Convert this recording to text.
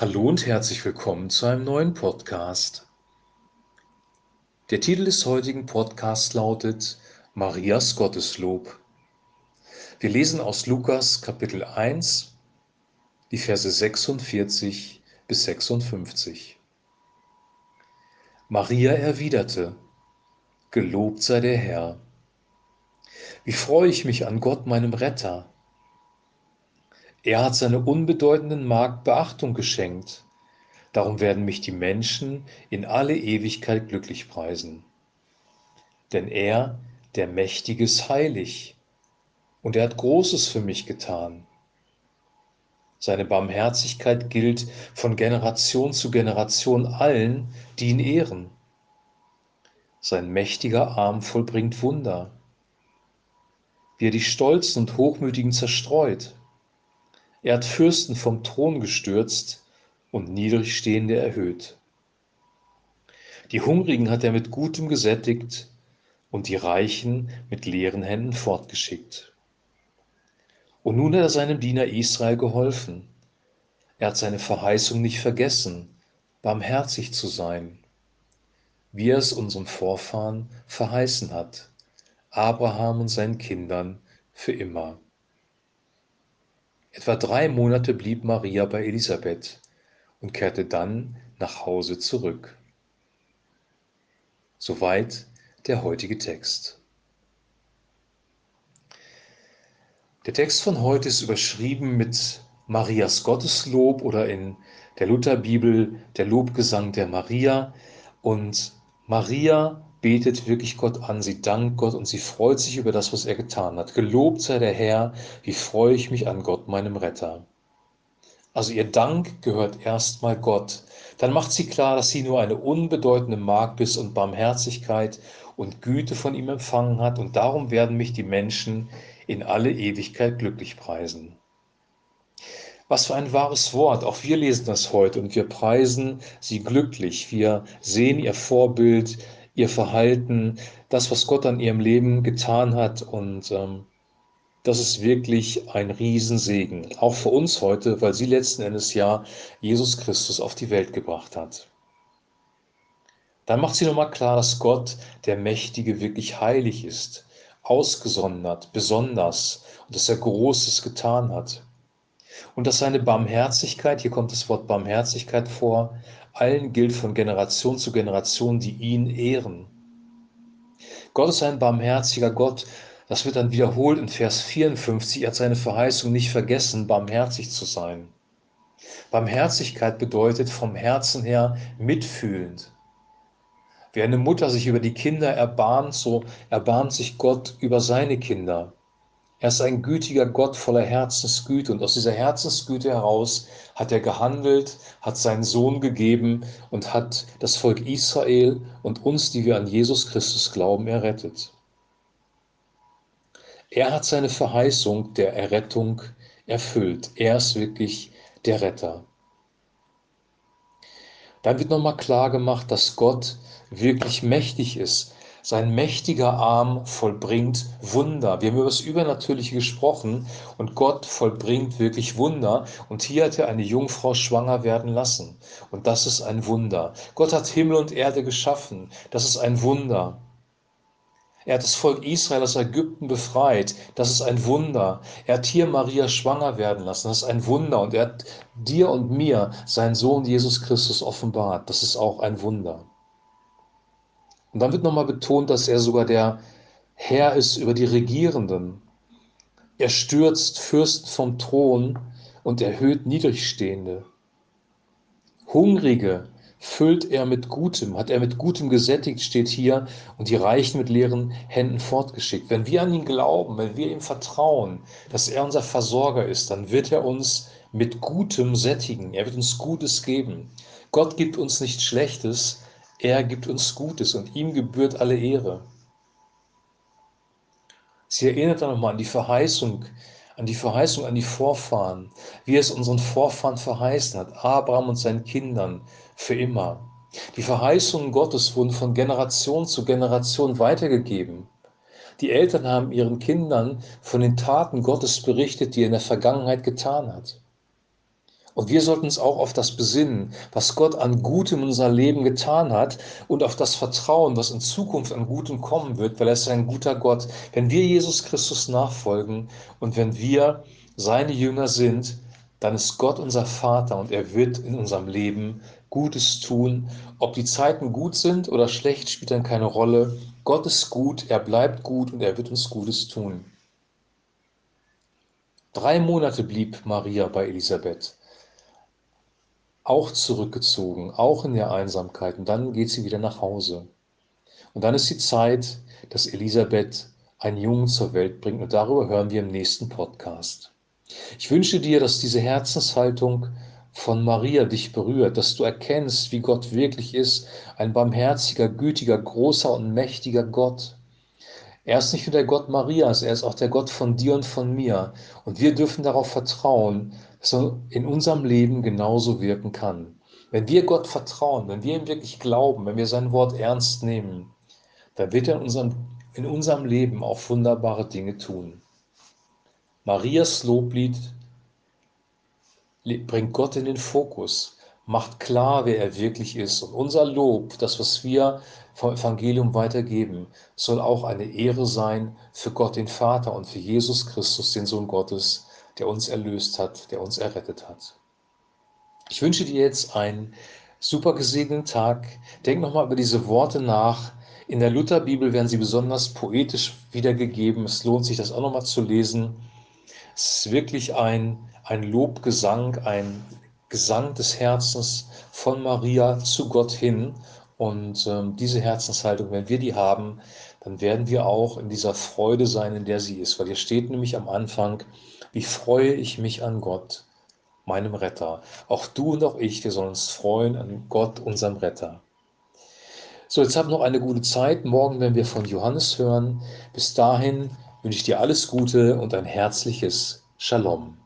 Hallo und herzlich willkommen zu einem neuen Podcast. Der Titel des heutigen Podcasts lautet Marias Gotteslob. Wir lesen aus Lukas Kapitel 1, die Verse 46 bis 56. Maria erwiderte, Gelobt sei der Herr. Wie freue ich mich an Gott, meinem Retter er hat seiner unbedeutenden Magd Beachtung geschenkt. Darum werden mich die Menschen in alle Ewigkeit glücklich preisen. Denn er, der Mächtige, ist heilig und er hat Großes für mich getan. Seine Barmherzigkeit gilt von Generation zu Generation allen, die ihn ehren. Sein mächtiger Arm vollbringt Wunder, wie er die Stolzen und Hochmütigen zerstreut er hat Fürsten vom Thron gestürzt und Niedrigstehende erhöht. Die Hungrigen hat er mit Gutem gesättigt und die Reichen mit leeren Händen fortgeschickt. Und nun hat er seinem Diener Israel geholfen. Er hat seine Verheißung nicht vergessen, barmherzig zu sein, wie er es unserem Vorfahren verheißen hat, Abraham und seinen Kindern für immer. Etwa drei Monate blieb Maria bei Elisabeth und kehrte dann nach Hause zurück. Soweit der heutige Text. Der Text von heute ist überschrieben mit Marias Gotteslob oder in der Lutherbibel der Lobgesang der Maria. Und Maria betet wirklich Gott an, sie dankt Gott und sie freut sich über das, was er getan hat. Gelobt sei der Herr, wie freue ich mich an Gott, meinem Retter. Also ihr Dank gehört erstmal Gott. Dann macht sie klar, dass sie nur eine unbedeutende Magd ist und Barmherzigkeit und Güte von ihm empfangen hat und darum werden mich die Menschen in alle Ewigkeit glücklich preisen. Was für ein wahres Wort. Auch wir lesen das heute und wir preisen sie glücklich. Wir sehen ihr Vorbild, ihr Verhalten, das, was Gott an ihrem Leben getan hat. Und ähm, das ist wirklich ein Riesensegen, auch für uns heute, weil sie letzten Endes ja Jesus Christus auf die Welt gebracht hat. Dann macht sie nochmal klar, dass Gott, der Mächtige, wirklich heilig ist, ausgesondert, besonders und dass er Großes getan hat. Und dass seine Barmherzigkeit, hier kommt das Wort Barmherzigkeit vor, allen gilt von Generation zu Generation, die ihn ehren. Gott ist ein barmherziger Gott. Das wird dann wiederholt in Vers 54. Er hat seine Verheißung nicht vergessen, barmherzig zu sein. Barmherzigkeit bedeutet vom Herzen her mitfühlend. Wie eine Mutter sich über die Kinder erbarmt, so erbarmt sich Gott über seine Kinder. Er ist ein gütiger Gott voller Herzensgüte und aus dieser Herzensgüte heraus hat er gehandelt, hat seinen Sohn gegeben und hat das Volk Israel und uns, die wir an Jesus Christus glauben, errettet. Er hat seine Verheißung der Errettung erfüllt. Er ist wirklich der Retter. Dann wird nochmal klar gemacht, dass Gott wirklich mächtig ist, sein mächtiger Arm vollbringt Wunder. Wir haben über das Übernatürliche gesprochen und Gott vollbringt wirklich Wunder. Und hier hat er eine Jungfrau schwanger werden lassen. Und das ist ein Wunder. Gott hat Himmel und Erde geschaffen. Das ist ein Wunder. Er hat das Volk Israel aus Ägypten befreit. Das ist ein Wunder. Er hat hier Maria schwanger werden lassen. Das ist ein Wunder. Und er hat dir und mir seinen Sohn Jesus Christus offenbart. Das ist auch ein Wunder. Und dann wird nochmal betont, dass er sogar der Herr ist über die Regierenden. Er stürzt Fürsten vom Thron und erhöht Niedrigstehende. Hungrige füllt er mit Gutem, hat er mit Gutem gesättigt, steht hier, und die Reichen mit leeren Händen fortgeschickt. Wenn wir an ihn glauben, wenn wir ihm vertrauen, dass er unser Versorger ist, dann wird er uns mit Gutem sättigen. Er wird uns Gutes geben. Gott gibt uns nichts Schlechtes, er gibt uns Gutes und ihm gebührt alle Ehre. Sie erinnert dann nochmal an die Verheißung, an die Verheißung an die Vorfahren, wie es unseren Vorfahren verheißen hat, Abraham und seinen Kindern für immer. Die Verheißungen Gottes wurden von Generation zu Generation weitergegeben. Die Eltern haben ihren Kindern von den Taten Gottes berichtet, die er in der Vergangenheit getan hat. Und wir sollten uns auch auf das besinnen, was Gott an Gutem in unser Leben getan hat und auf das Vertrauen, was in Zukunft an Gutem kommen wird, weil er ist ein guter Gott. Wenn wir Jesus Christus nachfolgen und wenn wir seine Jünger sind, dann ist Gott unser Vater und er wird in unserem Leben Gutes tun. Ob die Zeiten gut sind oder schlecht, spielt dann keine Rolle. Gott ist gut, er bleibt gut und er wird uns Gutes tun. Drei Monate blieb Maria bei Elisabeth auch zurückgezogen, auch in der Einsamkeit. Und dann geht sie wieder nach Hause. Und dann ist die Zeit, dass Elisabeth einen Jungen zur Welt bringt. Und darüber hören wir im nächsten Podcast. Ich wünsche dir, dass diese Herzenshaltung von Maria dich berührt, dass du erkennst, wie Gott wirklich ist, ein barmherziger, gütiger, großer und mächtiger Gott. Er ist nicht nur der Gott Marias, er ist auch der Gott von dir und von mir. Und wir dürfen darauf vertrauen, dass er in unserem Leben genauso wirken kann. Wenn wir Gott vertrauen, wenn wir ihm wirklich glauben, wenn wir sein Wort ernst nehmen, dann wird er in unserem, in unserem Leben auch wunderbare Dinge tun. Marias Loblied bringt Gott in den Fokus macht klar, wer er wirklich ist. Und unser Lob, das, was wir vom Evangelium weitergeben, soll auch eine Ehre sein für Gott den Vater und für Jesus Christus, den Sohn Gottes, der uns erlöst hat, der uns errettet hat. Ich wünsche dir jetzt einen super gesegneten Tag. Denk nochmal über diese Worte nach. In der Lutherbibel werden sie besonders poetisch wiedergegeben. Es lohnt sich, das auch nochmal zu lesen. Es ist wirklich ein, ein Lobgesang, ein Gesang des Herzens von Maria zu Gott hin. Und ähm, diese Herzenshaltung, wenn wir die haben, dann werden wir auch in dieser Freude sein, in der sie ist. Weil hier steht nämlich am Anfang, wie freue ich mich an Gott, meinem Retter. Auch du und auch ich, wir sollen uns freuen an Gott, unserem Retter. So, jetzt habt noch eine gute Zeit. Morgen werden wir von Johannes hören. Bis dahin wünsche ich dir alles Gute und ein herzliches Shalom.